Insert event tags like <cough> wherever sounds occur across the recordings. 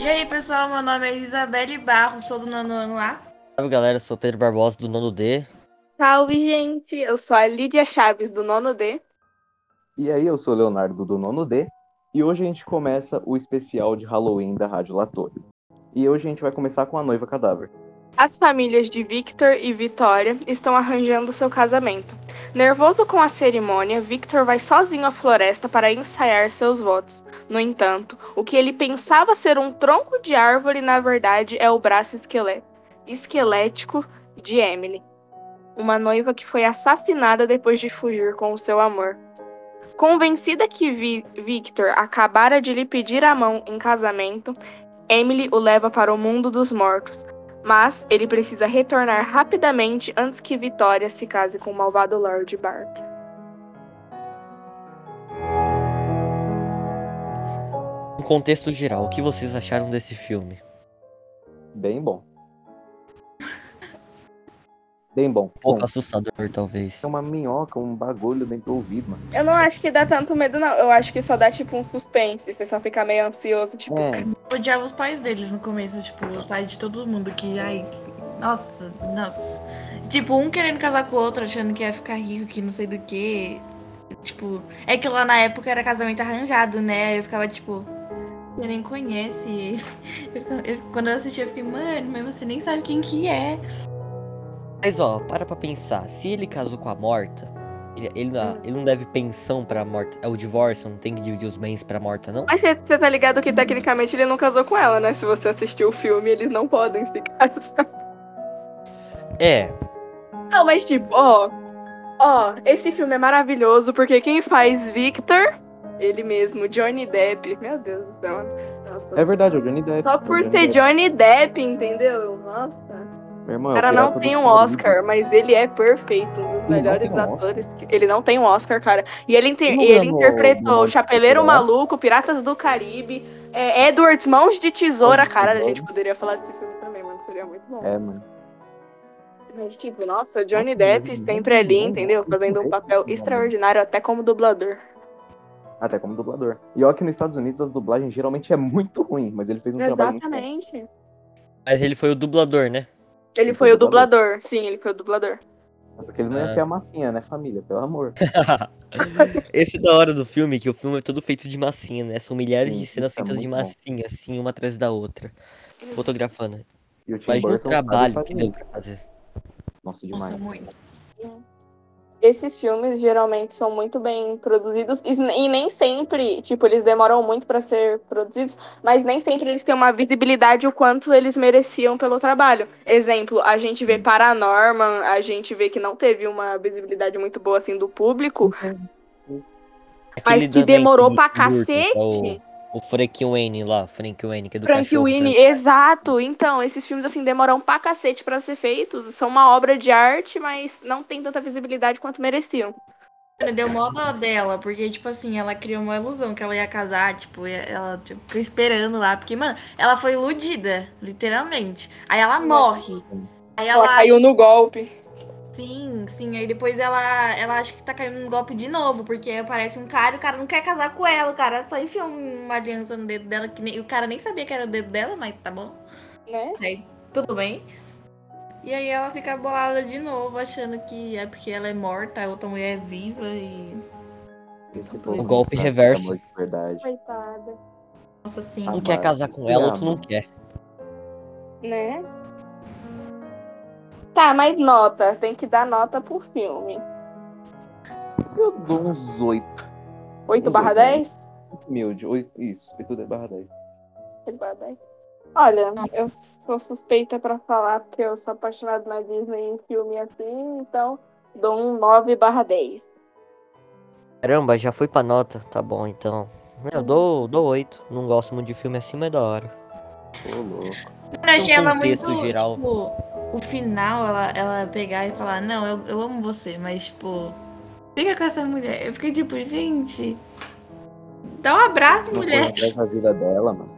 E aí, pessoal, meu nome é Isabelle Barros, sou do nono ano A. Salve galera, eu sou Pedro Barbosa do Nono D. Salve, gente! Eu sou a Lídia Chaves, do nono D. E aí, eu sou o Leonardo do Nono D. E hoje a gente começa o especial de Halloween da Rádio Latore. E hoje a gente vai começar com a noiva cadáver. As famílias de Victor e Vitória estão arranjando seu casamento. Nervoso com a cerimônia, Victor vai sozinho à floresta para ensaiar seus votos. No entanto, o que ele pensava ser um tronco de árvore, na verdade, é o braço esquelé- esquelético de Emily, uma noiva que foi assassinada depois de fugir com o seu amor. Convencida que Vi- Victor acabara de lhe pedir a mão em casamento, Emily o leva para o mundo dos mortos, mas ele precisa retornar rapidamente antes que Vitória se case com o malvado Lord Bart. No contexto geral, o que vocês acharam desse filme? Bem bom. Bem bom. Um pouco Bom, assustador, talvez. é uma minhoca, um bagulho dentro do ouvido, mano. Eu não acho que dá tanto medo, não. Eu acho que só dá tipo um suspense. Você só fica meio ansioso, tipo. É, Eu odiava os pais deles no começo, tipo, o pai de todo mundo que, ai, nossa, nossa. Tipo, um querendo casar com o outro, achando que ia ficar rico, que não sei do que. Tipo, é que lá na época era casamento arranjado, né? Aí eu ficava tipo, você nem conhece ele. <laughs> Eu- eu- quando eu assisti, eu fiquei, mano, mas você nem sabe quem que é. Mas ó, para pra pensar. Se ele casou com a morta, ele, ele, não- ele não deve pensão pra morta. É o divórcio, não tem que dividir os bens pra morta, não? Mas você você tá ligado que tecnicamente ele não casou com ela, né? Se você assistiu o filme, eles não podem se casar. É, Não, mas tipo, ó. Ó, esse filme é maravilhoso porque quem faz Victor, ele mesmo, Johnny Depp. Meu Deus do céu. Nossa, é verdade, é o Johnny Depp. Só é por Johnny ser Depp. Johnny Depp, entendeu? Nossa. Meu irmão, O é cara não tem um. Oscar, mas ele é perfeito, um dos Ele melhores um atores. Ele não tem um Oscar, cara. E ele, inter- Ele ganhou interpretou no- o Chapeleiro Maluco, Piratas do Caribe, é, Edwards Mãos de Tesoura. Cara, a gente poderia falar desse filme também, mano. Seria muito bom. É, mano. Mas, tipo, nossa, Johnny Depp mas sempre ali, entendeu? Fazendo um papel extraordinário, até como dublador. Até como dublador. E ó que nos Estados Unidos as dublagens geralmente é muito ruim, mas ele fez um trabalho muito bom. Exatamente. mas ele foi o dublador, né? Ele Ele foi foi o dublador. Sim, ele foi o dublador. É Porque ele não ia Ah. ser a massinha, né, família? Pelo amor. <laughs> Esse é da hora do filme, que o filme é todo feito de massinha, né? São milhares Sim, de cenas é feitas de muito bom. massinha, assim, uma atrás da outra. Fotografando. E o Tim Imagina o Burton sabe trabalho que deu pra fazer. Nossa, demais. Nossa, muito. Esses filmes geralmente são muito bem produzidos e, e nem sempre, tipo, eles demoram muito pra ser produzidos, mas nem sempre eles têm uma visibilidade o quanto eles mereciam pelo trabalho. Exemplo, a gente vê Paranorman, a gente vê que não teve uma visibilidade muito boa assim do público, mas Aquele que também demorou pra que é cacete. O, o Frank Wayne lá, Frank Wayne, que é do Frank cachorro. Winnie, Frank- exato. Então, esses filmes assim demoram pra cacete pra ser feitos, são uma obra de arte, mas não tem tanta visibilidade quanto mereciam. Mano, Deu mó dó dela, porque, tipo assim, ela criou uma ilusão que ela ia casar, tipo, e ela tipo, ficou esperando lá. Porque, mano, ela foi iludida, literalmente. Aí ela morre. Aí Ela ela. caiu no golpe. Sim, sim. Aí depois ela, ela acha que tá caindo num golpe de novo, porque aparece um cara e o cara não quer casar com ela. O cara só enfiou uma aliança no dedo dela, que nem, o cara nem sabia que era o dedo dela, mas tá bom. Né? Aí tudo bem. E aí ela fica bolada de novo, achando que é porque ela é morta, a outra mulher é viva e. O golpe não sabe reverso. verdade. Coitada. Nossa, sim. Um Ah, quer casar com ela, outro não quer. Né? Tá, mas nota. Tem que dar nota por filme. Eu dou uns 8. 8 Uns barra oito, né? 10? Humilde. oito- Isso, 8 barra 10. 8 barra 10. Olha, eu sou suspeita pra falar porque eu sou apaixonada na Disney em filme assim, então dou um 9 barra 10. Caramba, já foi pra nota. Tá bom, então. Eu dou, dou 8. Não gosto muito de filme assim, mas é da hora. Ô, louco. Eu achei ela muito. geral. Tipo, o final, ela, ela pegar e falar, não, eu, eu amo você, mas, tipo, fica com essa mulher. Eu fiquei tipo, gente. Dá um abraço, mulher. vida dela, mano.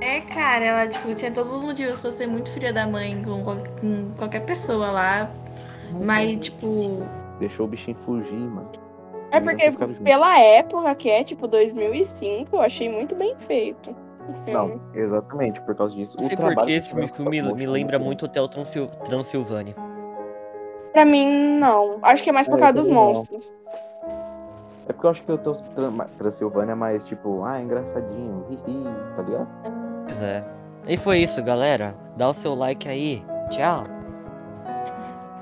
É, cara, ela, tipo, tinha todos os motivos pra ser muito filha da mãe com, com qualquer pessoa lá. Mas, tipo, Deixou o bichinho fugir, mano. É porque pela época que é, tipo, 2005, eu achei muito bem feito. Não, exatamente, por causa disso. Não sei porque que esse filme me stop lembra muito Hotel Transil- Transilvânia. Pra mim, não. Acho que é mais por É, causa dos monstros. É porque eu acho que Tran- Transilvânia é mais tipo, ah, engraçadinho, hihi, tá ligado? Pois é. E foi isso, galera. Dá o seu like aí. Tchau.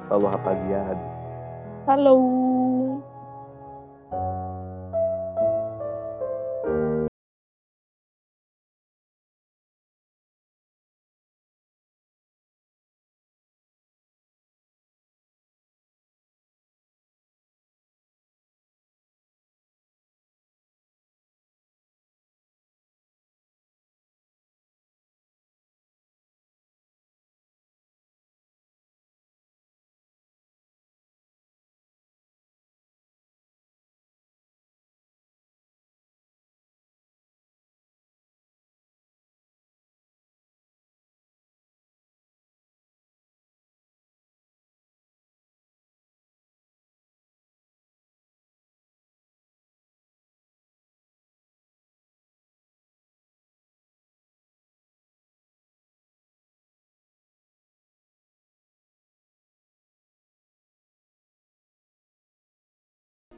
Falou, rapaziada. Falou!